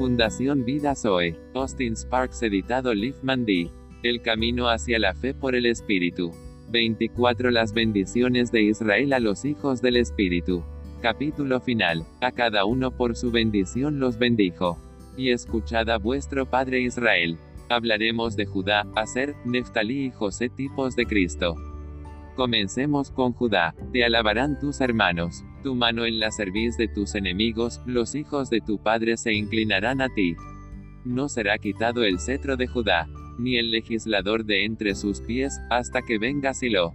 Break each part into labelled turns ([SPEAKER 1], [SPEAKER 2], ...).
[SPEAKER 1] Fundación Vida Zoe. Austin Sparks editado Liefman D. El camino hacia la fe por el Espíritu. 24 Las bendiciones de Israel a los hijos del Espíritu. Capítulo final. A cada uno por su bendición los bendijo. Y escuchad a vuestro Padre Israel. Hablaremos de Judá, Aser, Neftalí y José tipos de Cristo. Comencemos con Judá. Te alabarán tus hermanos. Tu mano en la cerviz de tus enemigos, los hijos de tu padre se inclinarán a ti. No será quitado el cetro de Judá, ni el legislador de entre sus pies, hasta que venga Silo.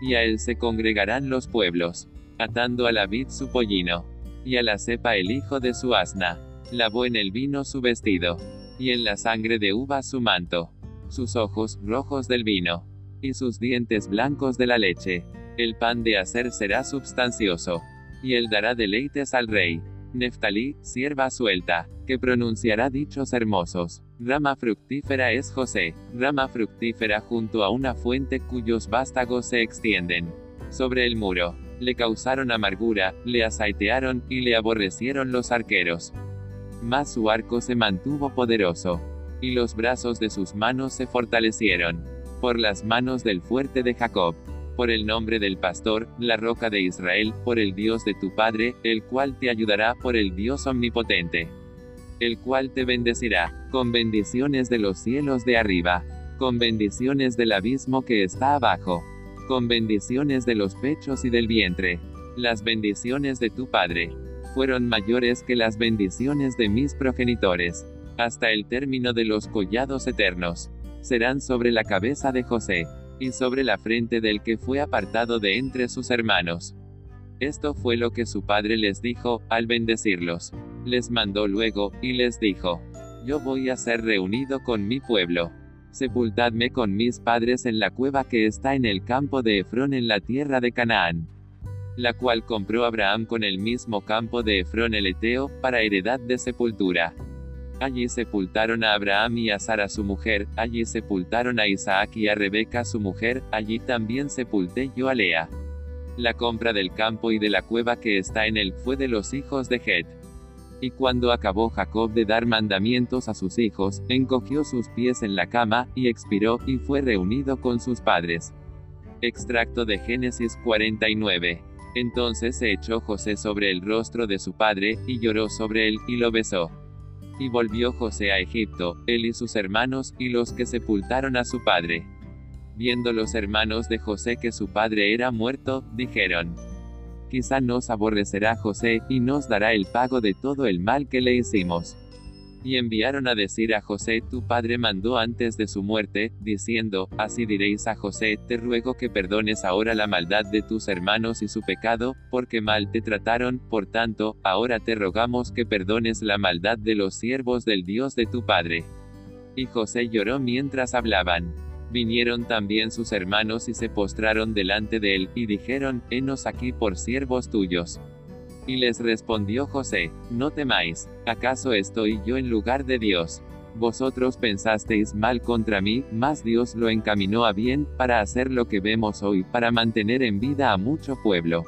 [SPEAKER 1] Y a él se congregarán los pueblos, atando a la vid su pollino, y a la cepa el hijo de su asna. Lavó en el vino su vestido, y en la sangre de uva su manto. Sus ojos, rojos del vino, y sus dientes blancos de la leche. El pan de hacer será substancioso, y él dará deleites al rey. Neftalí, sierva suelta, que pronunciará dichos hermosos. Rama fructífera es José, rama fructífera junto a una fuente cuyos vástagos se extienden. Sobre el muro, le causaron amargura, le aceitearon, y le aborrecieron los arqueros. Mas su arco se mantuvo poderoso, y los brazos de sus manos se fortalecieron por las manos del fuerte de Jacob, por el nombre del pastor, la roca de Israel, por el Dios de tu Padre, el cual te ayudará por el Dios omnipotente, el cual te bendecirá, con bendiciones de los cielos de arriba, con bendiciones del abismo que está abajo, con bendiciones de los pechos y del vientre. Las bendiciones de tu Padre fueron mayores que las bendiciones de mis progenitores, hasta el término de los collados eternos serán sobre la cabeza de José, y sobre la frente del que fue apartado de entre sus hermanos. Esto fue lo que su padre les dijo, al bendecirlos. Les mandó luego, y les dijo, Yo voy a ser reunido con mi pueblo. Sepultadme con mis padres en la cueva que está en el campo de Efrón en la tierra de Canaán, la cual compró Abraham con el mismo campo de Efrón el Eteo, para heredad de sepultura. Allí sepultaron a Abraham y a Sara su mujer, allí sepultaron a Isaac y a Rebeca su mujer, allí también sepulté yo a Lea. La compra del campo y de la cueva que está en él fue de los hijos de Het. Y cuando acabó Jacob de dar mandamientos a sus hijos, encogió sus pies en la cama, y expiró, y fue reunido con sus padres. Extracto de Génesis 49. Entonces se echó José sobre el rostro de su padre, y lloró sobre él, y lo besó. Y volvió José a Egipto, él y sus hermanos, y los que sepultaron a su padre. Viendo los hermanos de José que su padre era muerto, dijeron, Quizá nos aborrecerá José, y nos dará el pago de todo el mal que le hicimos. Y enviaron a decir a José, tu padre mandó antes de su muerte, diciendo, así diréis a José, te ruego que perdones ahora la maldad de tus hermanos y su pecado, porque mal te trataron, por tanto, ahora te rogamos que perdones la maldad de los siervos del Dios de tu padre. Y José lloró mientras hablaban. Vinieron también sus hermanos y se postraron delante de él, y dijeron, Henos aquí por siervos tuyos. Y les respondió José, No temáis, ¿acaso estoy yo en lugar de Dios? Vosotros pensasteis mal contra mí, mas Dios lo encaminó a bien, para hacer lo que vemos hoy, para mantener en vida a mucho pueblo.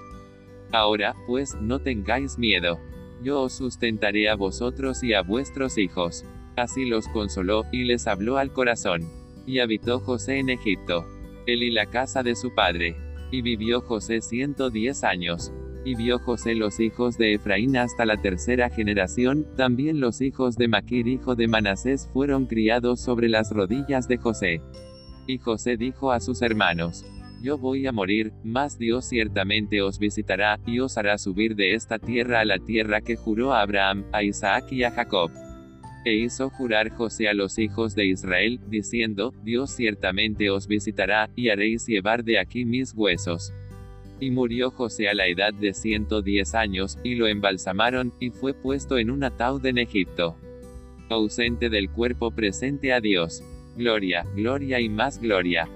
[SPEAKER 1] Ahora, pues, no tengáis miedo. Yo os sustentaré a vosotros y a vuestros hijos. Así los consoló, y les habló al corazón. Y habitó José en Egipto. Él y la casa de su padre. Y vivió José ciento diez años. Y vio José los hijos de Efraín hasta la tercera generación, también los hijos de Maquir hijo de Manasés fueron criados sobre las rodillas de José. Y José dijo a sus hermanos, Yo voy a morir, mas Dios ciertamente os visitará, y os hará subir de esta tierra a la tierra que juró a Abraham, a Isaac y a Jacob. E hizo jurar José a los hijos de Israel, diciendo, Dios ciertamente os visitará, y haréis llevar de aquí mis huesos. Y murió José a la edad de 110 años, y lo embalsamaron, y fue puesto en un ataúd en Egipto. Ausente del cuerpo presente a Dios. Gloria, gloria y más gloria.